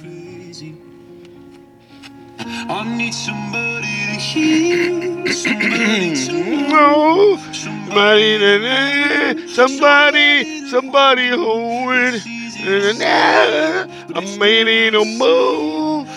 crazy. I need somebody to hear, somebody to know, No, somebody, somebody, somebody hold it. I'm ready to move.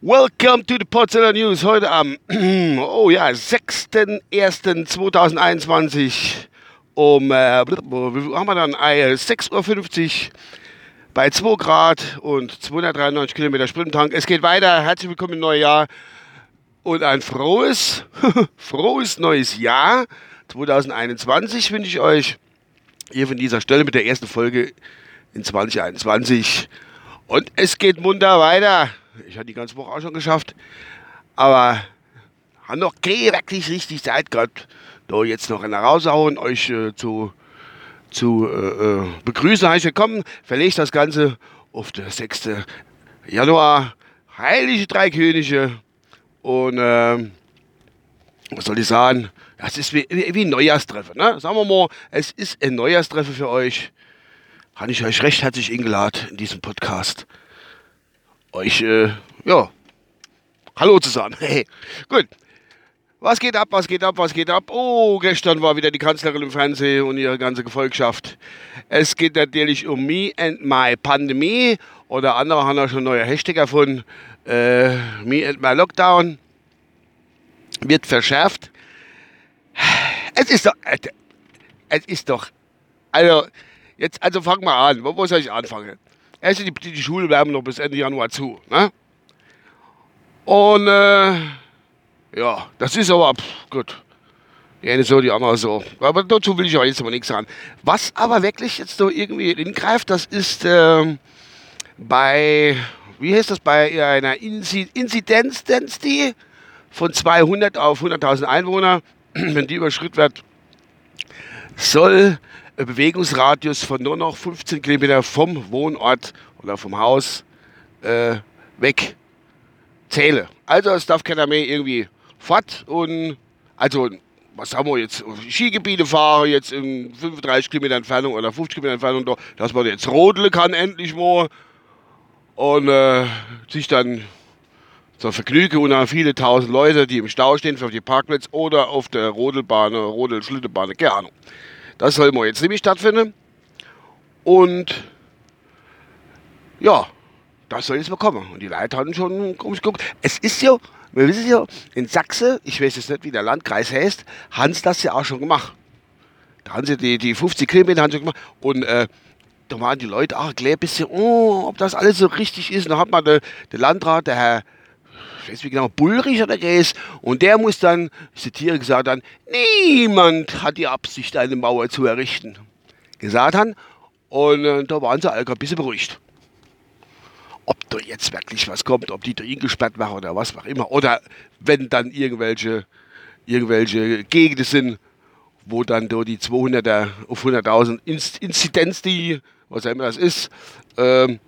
Welcome to the Potsdamer News. Heute am, oh ja, 6.1.2021 um, äh, haben wir dann? Äh, 6.50 Uhr bei 2 Grad und 293 Kilometer Sprintank. Es geht weiter. Herzlich willkommen im neuen Jahr und ein frohes, frohes neues Jahr 2021 wünsche ich euch hier von dieser Stelle mit der ersten Folge in 2021. Und es geht munter weiter. Ich hatte die ganze Woche auch schon geschafft. Aber haben noch keine wirklich richtig Zeit gehabt, da jetzt noch eine raushauen, euch äh, zu, zu äh, äh, begrüßen. Heißt willkommen, verlegt das Ganze auf den 6. Januar. Heilige Drei Könige. Und ähm, was soll ich sagen? Das ist wie, wie wie ein Neujahrstreffer. Ne? Sagen wir mal, es ist ein Neujahrstreffer für euch. Habe ich euch recht herzlich eingeladen in diesem Podcast. Euch, äh, ja, Hallo zusammen. Hey, gut. Was geht ab, was geht ab, was geht ab? Oh, gestern war wieder die Kanzlerin im Fernsehen und ihre ganze Gefolgschaft. Es geht natürlich um Me and My Pandemie. Oder andere haben auch schon neue Hashtag erfunden. Äh, Me and My Lockdown wird verschärft. Es ist doch, äh, es ist doch, also, jetzt, also fangen wir an. Wo, wo soll ich anfangen? Erst die, die Schulen bleiben noch bis Ende Januar zu, ne? Und äh, ja, das ist aber pff, gut. Die eine so, die andere so. Aber dazu will ich aber jetzt aber nichts sagen. Was aber wirklich jetzt so irgendwie hingreift, das ist ähm, bei, wie heißt das, bei einer Inzi Inzidenz Density von 200 auf 100.000 Einwohner, wenn die überschritten wird, soll Bewegungsradius von nur noch 15 Kilometer vom Wohnort oder vom Haus äh, weg zähle. Also es darf keiner mehr irgendwie fort und also was haben wir jetzt? Skigebiete fahren jetzt in 35 Kilometer Entfernung oder 50 Kilometer Entfernung, da, dass man jetzt rodeln kann endlich mal und äh, sich dann zur Vergnügen unter viele tausend Leute, die im Stau stehen für die Parkplätze oder auf der Rodelbahn, Rodel-Schlittenbahn, keine Ahnung. Das soll mal jetzt nämlich stattfinden und ja, das soll jetzt mal kommen. Und die Leute hatten schon komisch geguckt. Es ist ja, wir wissen ja, in Sachsen, ich weiß jetzt nicht, wie der Landkreis heißt, haben sie das ja auch schon gemacht. Da haben sie die, die 50 Kilometer haben gemacht. Und äh, da waren die Leute auch ein bisschen, oh, ob das alles so richtig ist. Und da hat man der Landrat, der Herr, nicht genau, Bullrich oder der ist, und der muss dann, ich zitiere, gesagt haben, niemand hat die Absicht, eine Mauer zu errichten. Gesagt haben. Und äh, da waren sie alle ein bisschen beruhigt ob da jetzt wirklich was kommt, ob die da eingesperrt machen oder was auch immer. Oder wenn dann irgendwelche, irgendwelche Gegenden sind, wo dann da die 200er auf 100.000 Inzidenz, die, was auch immer das ist, ähm,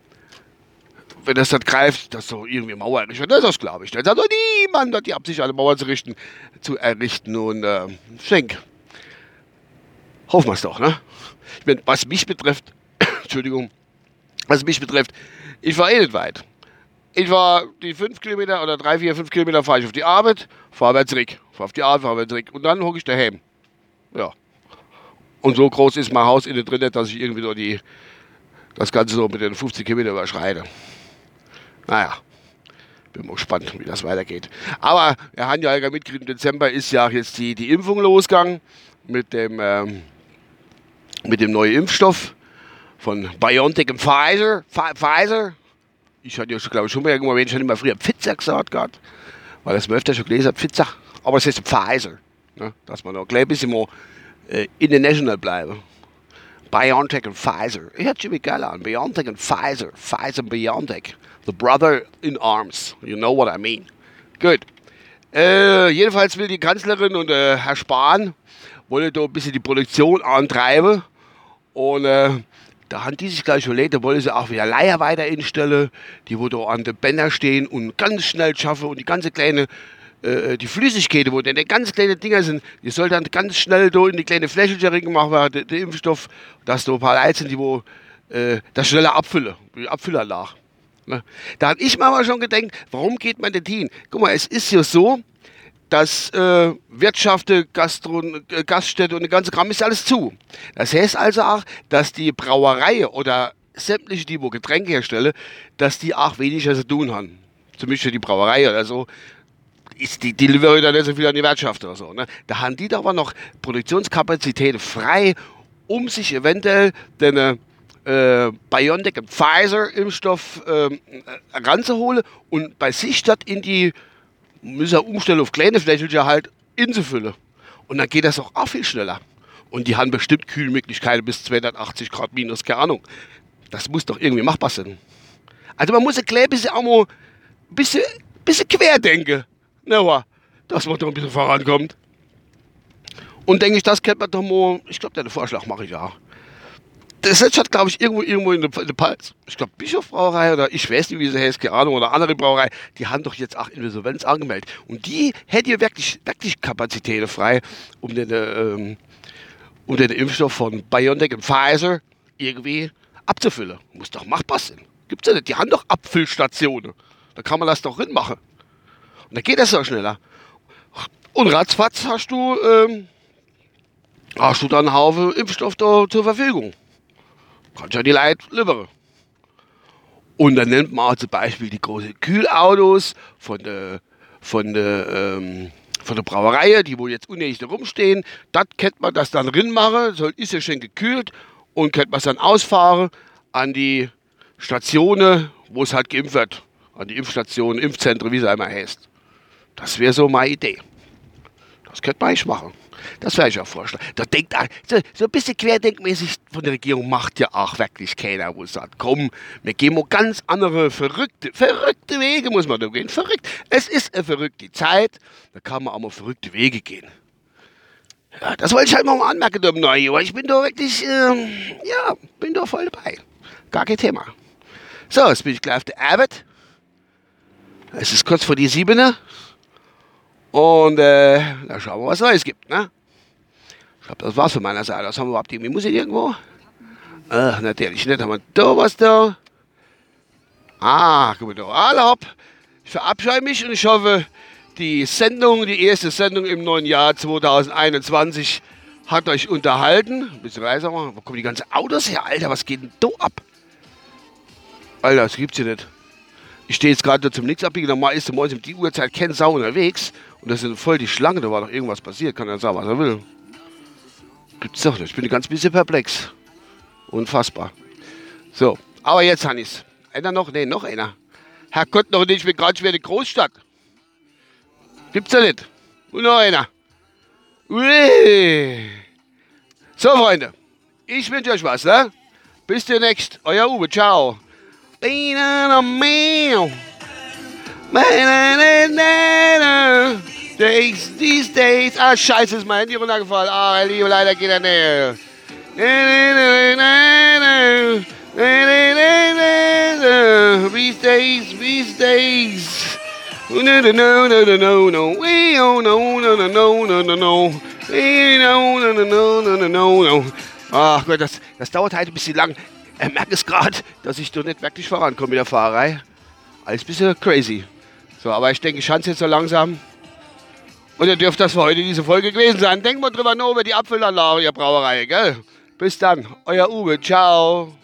wenn das dann greift, dass so irgendwie Mauer errichtet wird, das, das glaube ich nicht. Also niemand hat die Absicht, eine Mauer zu, richten, zu errichten und äh, schenk. Hoffen wir es doch, ne? Ich mein, was mich betrifft, Entschuldigung, was mich betrifft, ich war eh nicht weit. Ich war die 5 Kilometer oder 3, 4, 5 Kilometer fahre ich auf die Arbeit, fahre wieder zurück. Fahre auf die Arbeit, fahre wieder zurück. Und dann hocke ich daheim. Ja. Und so groß ist mein Haus innen drin, dass ich irgendwie nur die, das Ganze so mit den 50 Kilometer überschreite. Naja, bin mal gespannt, wie das weitergeht. Aber wir haben ja mitgekriegt, im Dezember ist ja jetzt die, die Impfung losgegangen mit dem, ähm, mit dem neuen Impfstoff von BioNTech und Pfizer. Pfizer. Ich hatte ja, glaube ich, schon mal irgendwo erwähnt, ich hatte immer früher Pfizer gesagt gehabt, weil das mir öfter schon gelesen hat, Pfizer. Aber es heißt Pfizer. Ne? Dass man noch gleich ein bisschen mal äh, international bleiben. BioNTech und Pfizer. Ich hatte Jimmy geil an. BioNTech und Pfizer. Pfizer und BioNTech. The brother in arms. You know what I mean. Gut. Äh, jedenfalls will die Kanzlerin und äh, Herr Spahn wollen da ein bisschen die Produktion antreiben. Und äh, da haben die sich gleich überlegt, da wollen sie auch wieder Leier weiter instellen, die wo da an den Bänder stehen und ganz schnell schaffen und die ganze kleine, äh, die Flüssigkeit, wo denn ganz kleine Dinger sind, die soll dann ganz schnell da in die kleine Fläche gemacht werden, der, Impfstoff, dass da ein paar Leute sind, die wo äh, das schneller abfüllen, die Abfüllanlage. Ne? Da habe ich mir aber schon gedacht, warum geht man denn hin? Guck mal, es ist ja so, dass äh, Wirtschaft, Gastro, äh, Gaststätte und der ganze Kram ist alles zu. Das heißt also auch, dass die Brauerei oder sämtliche, die wo Getränke herstellen, dass die auch weniger zu tun haben. Zum Beispiel die Brauerei oder so. Ist die, liefern dann nicht so viel an die Wirtschaft oder so. Ne? Da haben die doch aber noch Produktionskapazitäten frei, um sich eventuell den äh, BioNTech und Pfizer-Impfstoff äh, ranzuholen und bei sich statt in die müssen umstellen auf kleine Flächen halt inzufüllen. Und dann geht das auch, auch viel schneller. Und die haben bestimmt Kühlmöglichkeiten bis 280 Grad minus, keine Ahnung. Das muss doch irgendwie machbar sein. Also man muss ein klein bisschen auch mal ein bisschen, bisschen querdenken. Na, dass man doch ein bisschen vorankommt. Und denke ich, das kennt man doch mal, ich glaube, den Vorschlag mache ich auch das hat, glaube ich, irgendwo, irgendwo in der, Palz, ich glaube, Bischofbrauerei oder ich weiß nicht, wie sie heißt, keine Ahnung, oder andere Brauerei, die haben doch jetzt auch Insolvenz angemeldet. Und die hätte ja wirklich, wirklich Kapazitäten frei, um den, ähm, um den Impfstoff von BioNTech und Pfizer irgendwie abzufüllen. Muss doch machbar sein. Gibt's ja nicht. Die haben doch Abfüllstationen. Da kann man das doch machen. Dann geht das auch schneller. Und ratzfatz hast du, ähm, hast du dann einen Haufen Impfstoff da zur Verfügung. Kannst ja die Leute liefern. Und dann nennt man zum Beispiel die großen Kühlautos von der, von der, ähm, von der Brauerei, die wo jetzt da rumstehen. Das kennt man das dann drin machen, soll, ist ja schön gekühlt und kennt man es dann ausfahren an die Stationen, wo es halt geimpft wird. An die Impfstationen, Impfzentren, wie es einmal heißt. Das wäre so meine Idee. Das könnte man eigentlich machen. Das wäre ich auch vorschlagen. Da denkt so, so ein bisschen querdenkmäßig von der Regierung macht ja auch wirklich keiner, wo sagt, komm, wir gehen mal ganz andere, verrückte, verrückte Wege muss man da gehen. Verrückt. Es ist eine verrückte Zeit, da kann man auch mal verrückte Wege gehen. Ja, das wollte ich halt mal anmerken im Neujahr. Ich bin da wirklich, ähm, ja, bin da voll dabei. Gar kein Thema. So, jetzt bin ich gleich auf der Arbeit. Es ist kurz vor die Siebener. Und äh, da schauen wir, was Neues gibt. Ne? Ich glaube, das war's von meiner Seite. Was haben wir überhaupt irgendwie Musik irgendwo? Ach, natürlich nicht. Haben wir da was da? Ah, guck mal da. Alle hopp. Ich verabscheue mich und ich hoffe, die Sendung, die erste Sendung im neuen Jahr 2021 hat euch unterhalten. Ein bisschen leiser machen. Wo kommen die ganzen Autos her? Alter, was geht denn da ab? Alter, das gibt's hier nicht. Ich stehe jetzt gerade zum Nix abbiegen. Normal ist um die Uhrzeit kein Sau unterwegs. Und das sind voll die Schlange, da war doch irgendwas passiert, kann er sagen, was er will. Gibt's doch nicht. Ich bin ganz bisschen perplex. Unfassbar. So, aber jetzt, Hannis. Einer noch? Ne, noch einer. Herrgott, noch nicht, ich bin gerade schwer in der Großstadt. Gibt's da nicht. Und noch einer. Ui. So, Freunde. Ich wünsche euch was, ne? Bis demnächst. Euer Uwe. Ciao. Days, these days. Ah, scheiße, ist mein Handy runtergefallen. Ah, Liebe, leider geht er näher. These days, these days. No, no, no, no, no, no. We oh, no, no, no, no, no, no, no. We no, no, no, no, no, no, no. Ach Gott, das, das dauert halt ein bisschen lang. Er merkt es gerade, dass ich doch nicht wirklich vorankomme mit der Fahrerei. Alles ein bisschen crazy. So, aber ich denke, ich chance jetzt so langsam. Und ihr dürft das für heute diese Folge gewesen sein. Denkt mal drüber nach über die Apfelanlage, ihr Brauerei, gell? Bis dann, euer Uwe. Ciao.